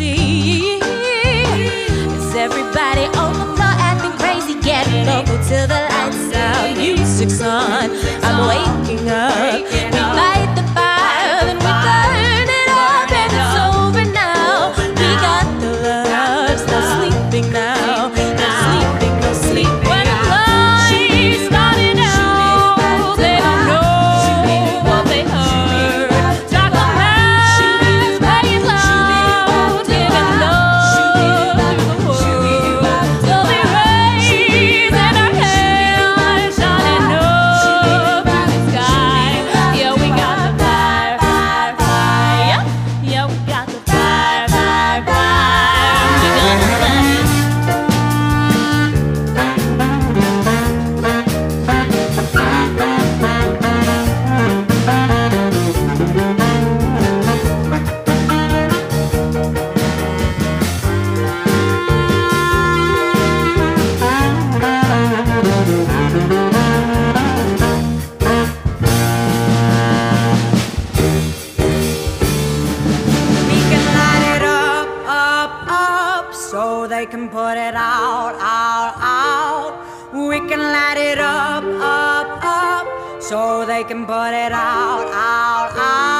see. Is everybody on the floor acting crazy? Get local till the lights out. Music's on. break and put it out, out, out.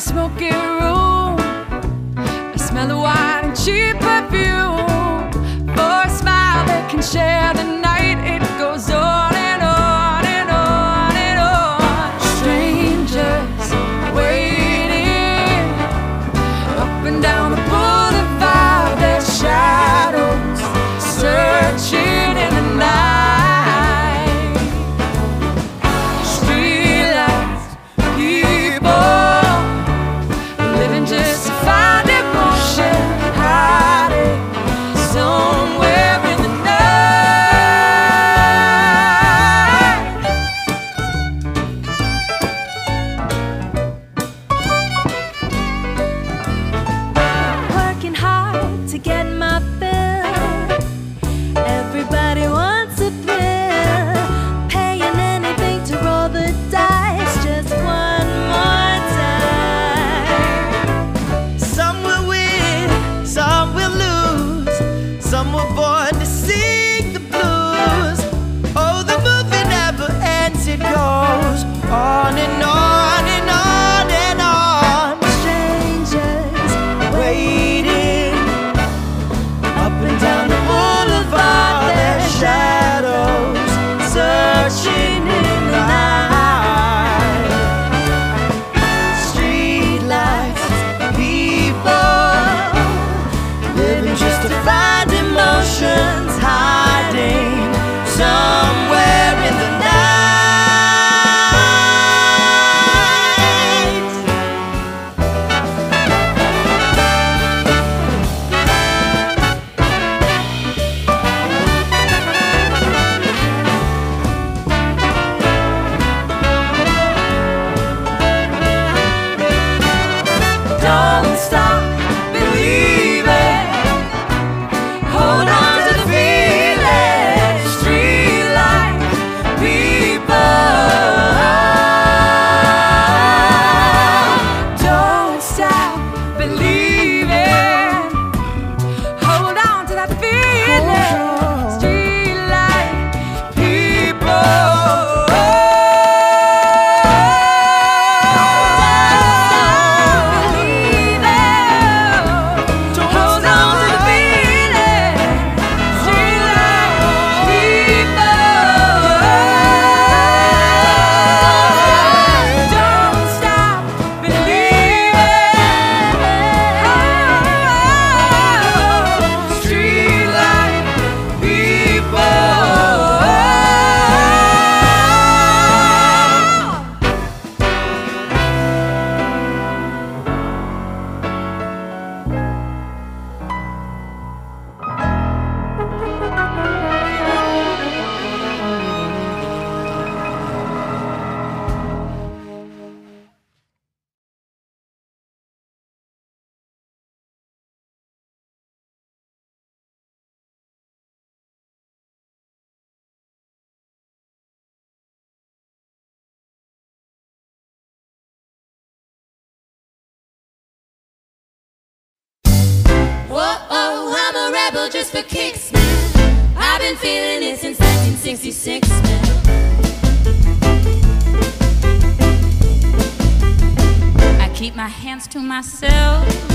smoky room. just for kicks, man. I've been feeling it since 1966, man. I keep my hands to myself.